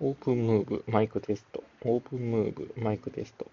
オープンムーブマイクテスト。オープンムーブマイクテスト。